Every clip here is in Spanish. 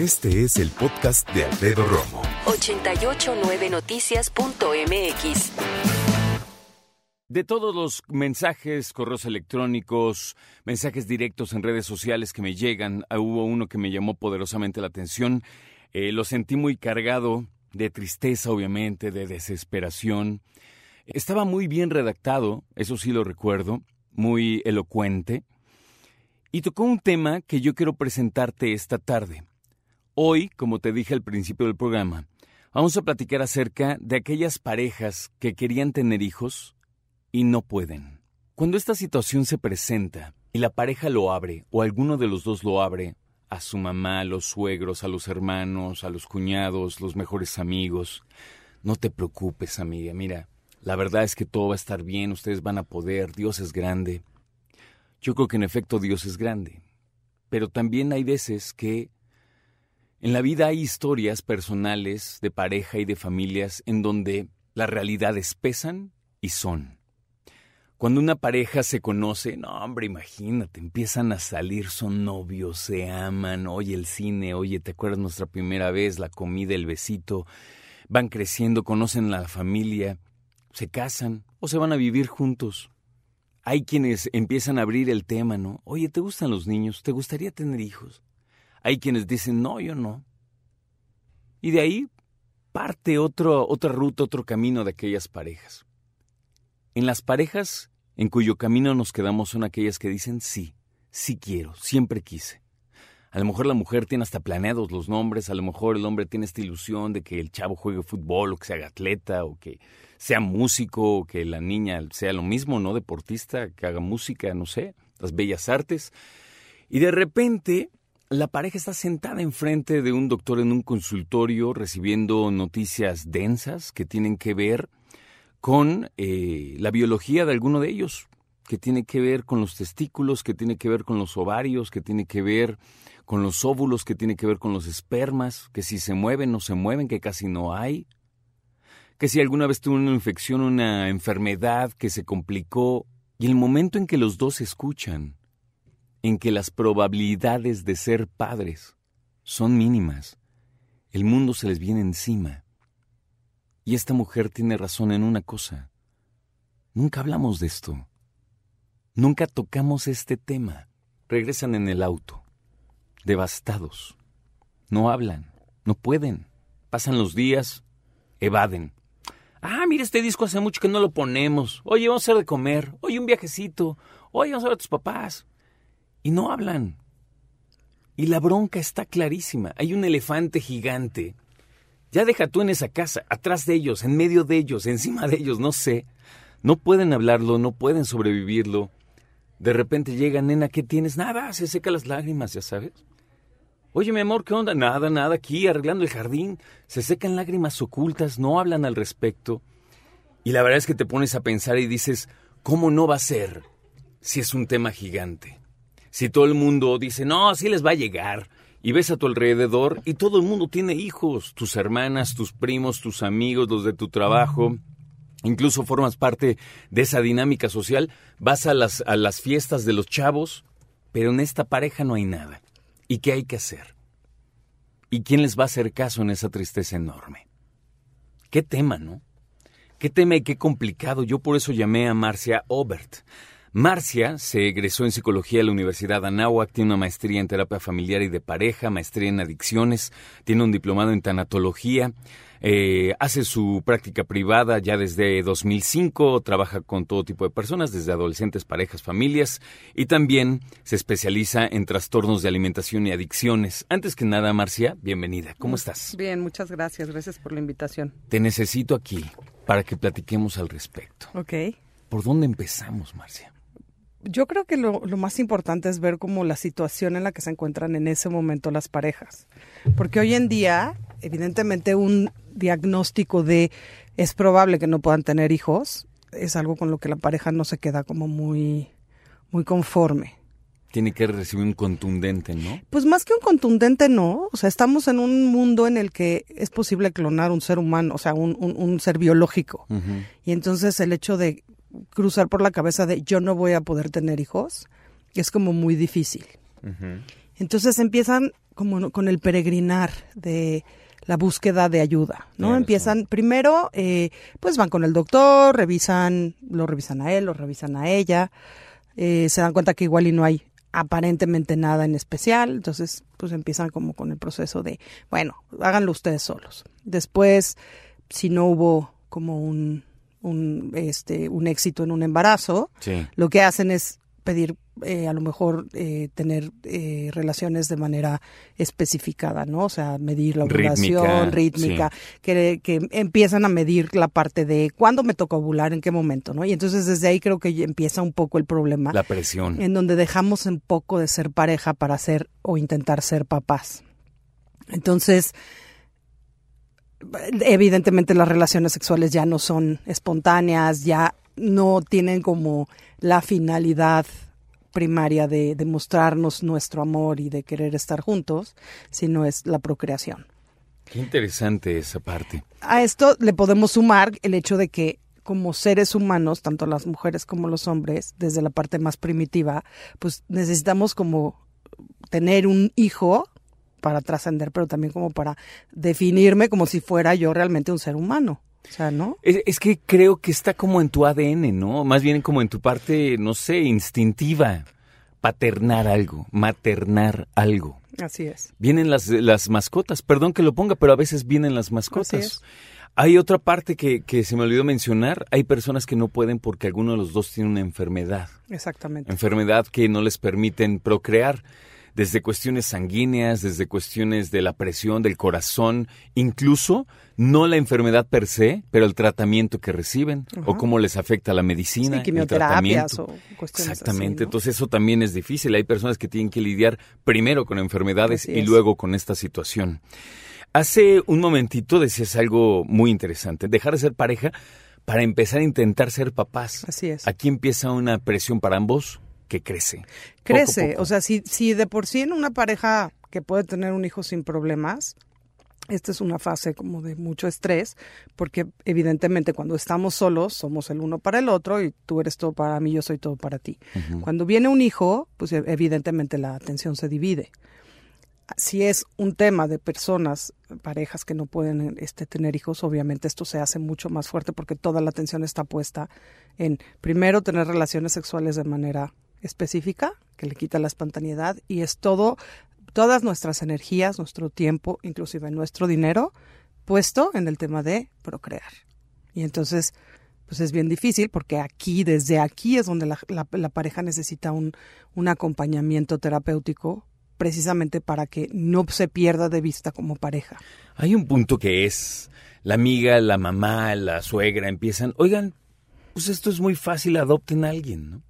Este es el podcast de Alfredo Romo. 889noticias.mx. De todos los mensajes, correos electrónicos, mensajes directos en redes sociales que me llegan, ah, hubo uno que me llamó poderosamente la atención. Eh, lo sentí muy cargado de tristeza, obviamente, de desesperación. Estaba muy bien redactado, eso sí lo recuerdo, muy elocuente. Y tocó un tema que yo quiero presentarte esta tarde. Hoy, como te dije al principio del programa, vamos a platicar acerca de aquellas parejas que querían tener hijos y no pueden. Cuando esta situación se presenta y la pareja lo abre o alguno de los dos lo abre, a su mamá, a los suegros, a los hermanos, a los cuñados, los mejores amigos, no te preocupes, amiga, mira, la verdad es que todo va a estar bien, ustedes van a poder, Dios es grande. Yo creo que en efecto Dios es grande, pero también hay veces que en la vida hay historias personales de pareja y de familias en donde las realidades pesan y son. Cuando una pareja se conoce, no hombre, imagínate, empiezan a salir, son novios, se aman, oye el cine, oye, ¿te acuerdas nuestra primera vez, la comida, el besito? Van creciendo, conocen la familia, se casan o se van a vivir juntos. Hay quienes empiezan a abrir el tema, ¿no? Oye, ¿te gustan los niños? ¿Te gustaría tener hijos? Hay quienes dicen, no, yo no. Y de ahí parte otro, otra ruta, otro camino de aquellas parejas. En las parejas en cuyo camino nos quedamos son aquellas que dicen sí, sí quiero, siempre quise. A lo mejor la mujer tiene hasta planeados los nombres, a lo mejor el hombre tiene esta ilusión de que el chavo juegue fútbol o que se haga atleta o que sea músico o que la niña sea lo mismo, ¿no? Deportista, que haga música, no sé, las bellas artes. Y de repente la pareja está sentada enfrente de un doctor en un consultorio recibiendo noticias densas que tienen que ver con eh, la biología de alguno de ellos, que tiene que ver con los testículos, que tiene que ver con los ovarios, que tiene que ver con los óvulos, que tiene que ver con los espermas, que si se mueven o se mueven, que casi no hay, que si alguna vez tuvo una infección, una enfermedad que se complicó, y el momento en que los dos escuchan, en que las probabilidades de ser padres son mínimas, el mundo se les viene encima y esta mujer tiene razón en una cosa. Nunca hablamos de esto. Nunca tocamos este tema. Regresan en el auto, devastados. No hablan, no pueden. Pasan los días, evaden. Ah, mira, este disco hace mucho que no lo ponemos. Oye, vamos a hacer de comer. Oye, un viajecito. Oye, vamos a ver a tus papás. Y no hablan. Y la bronca está clarísima. Hay un elefante gigante ya deja tú en esa casa, atrás de ellos, en medio de ellos, encima de ellos, no sé. No pueden hablarlo, no pueden sobrevivirlo. De repente llega, nena, ¿qué tienes? Nada, se seca las lágrimas, ya sabes. Oye, mi amor, ¿qué onda? Nada, nada, aquí arreglando el jardín. Se secan lágrimas ocultas, no hablan al respecto. Y la verdad es que te pones a pensar y dices, ¿cómo no va a ser si es un tema gigante? Si todo el mundo dice, no, así les va a llegar y ves a tu alrededor y todo el mundo tiene hijos, tus hermanas, tus primos, tus amigos, los de tu trabajo. Incluso formas parte de esa dinámica social, vas a las, a las fiestas de los chavos, pero en esta pareja no hay nada. ¿Y qué hay que hacer? ¿Y quién les va a hacer caso en esa tristeza enorme? Qué tema, ¿no? Qué tema y qué complicado. Yo por eso llamé a Marcia Obert. Marcia se egresó en psicología de la Universidad de Anáhuac, tiene una maestría en terapia familiar y de pareja, maestría en adicciones, tiene un diplomado en tanatología, eh, hace su práctica privada ya desde 2005, trabaja con todo tipo de personas, desde adolescentes, parejas, familias, y también se especializa en trastornos de alimentación y adicciones. Antes que nada, Marcia, bienvenida. ¿Cómo estás? Bien, muchas gracias. Gracias por la invitación. Te necesito aquí para que platiquemos al respecto. Ok. ¿Por dónde empezamos, Marcia? Yo creo que lo, más importante es ver como la situación en la que se encuentran en ese momento las parejas. Porque hoy en día, evidentemente, un diagnóstico de es probable que no puedan tener hijos es algo con lo que la pareja no se queda como muy, muy conforme. Tiene que recibir un contundente, ¿no? Pues más que un contundente, no. O sea, estamos en un mundo en el que es posible clonar un ser humano, o sea, un, un, ser biológico. Y entonces el hecho de cruzar por la cabeza de yo no voy a poder tener hijos es como muy difícil. Entonces empiezan como con el peregrinar de la búsqueda de ayuda, ¿no? Empiezan primero, eh, pues van con el doctor, revisan, lo revisan a él, lo revisan a ella, eh, se dan cuenta que igual y no hay aparentemente nada en especial, entonces pues empiezan como con el proceso de, bueno, háganlo ustedes solos. Después, si no hubo como un, un, este, un éxito en un embarazo, lo que hacen es pedir eh, a lo mejor eh, tener eh, relaciones de manera especificada, ¿no? O sea, medir la ovulación, rítmica, que, que, empiezan a medir la parte de cuándo me toca ovular, en qué momento, ¿no? Y entonces desde ahí creo que empieza un poco el problema. La presión. En donde dejamos un poco de ser pareja para ser o intentar ser papás. Entonces, evidentemente las relaciones sexuales ya no son espontáneas, ya no tienen como la finalidad primaria de demostrarnos nuestro amor y de querer estar juntos, sino es la procreación. Qué interesante esa parte. A esto le podemos sumar el hecho de que como seres humanos, tanto las mujeres como los hombres, desde la parte más primitiva, pues necesitamos como tener un hijo para trascender, pero también como para definirme como si fuera yo realmente un ser humano. O sea, ¿no? Es, que creo que está como en tu ADN, ¿no? Más bien como en tu parte, no sé, instintiva. Paternar algo, maternar algo. Así es. Vienen las, las mascotas, perdón que lo ponga, pero a veces vienen las mascotas. Hay otra parte que, que se me olvidó mencionar. Hay personas que no pueden porque alguno de los dos tiene una enfermedad. Exactamente. Enfermedad que no les permiten procrear desde cuestiones sanguíneas, desde cuestiones de la presión del corazón, incluso no la enfermedad per se, pero el tratamiento que reciben o cómo les afecta la medicina, sí, quimioterapias o cuestiones Exactamente, entonces eso también es difícil. Hay personas que tienen que lidiar primero con enfermedades y luego con esta situación. Hace un momentito decías algo muy interesante, dejar de ser pareja para empezar a intentar ser papás. Así es. Aquí empieza una presión para ambos que crece. Crece, o sea, si, si de por sí en una pareja que puede tener un hijo sin problemas, esta es una fase como de mucho estrés, porque evidentemente cuando estamos solos somos el uno para el otro y tú eres todo para mí, yo soy todo para ti. Cuando viene un hijo, pues evidentemente la atención se divide. Si es un tema de personas, parejas que no pueden este, tener hijos, obviamente esto se hace mucho más fuerte porque toda la atención está puesta en, primero, tener relaciones sexuales de manera específica que le quita la espontaneidad y es todo, todas nuestras energías, nuestro tiempo, inclusive nuestro dinero, puesto en el tema de procrear. Y entonces, pues es bien difícil porque aquí, desde aquí es donde la, pareja necesita un, un acompañamiento terapéutico precisamente para que no se pierda de vista como pareja. Hay un punto que es la amiga, la mamá, la suegra empiezan, oigan, pues esto es muy fácil, adopten a alguien, ¿no?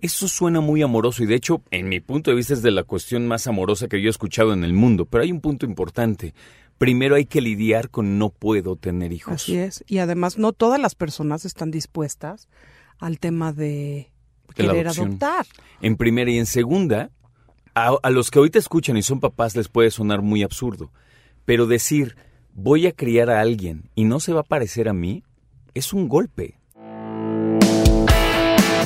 Eso suena muy amoroso y de hecho, en mi punto de vista, es de la cuestión más amorosa que yo he escuchado en el mundo. Pero hay un punto importante. Primero hay que lidiar con no puedo tener hijos. Así es. Y además no todas las personas están dispuestas al tema de, querer adoptar. En primera y en segunda, a, a los que hoy te escuchan y son papás les puede sonar muy absurdo. Pero decir, voy a criar a alguien y no se va a parecer a mí, es un golpe.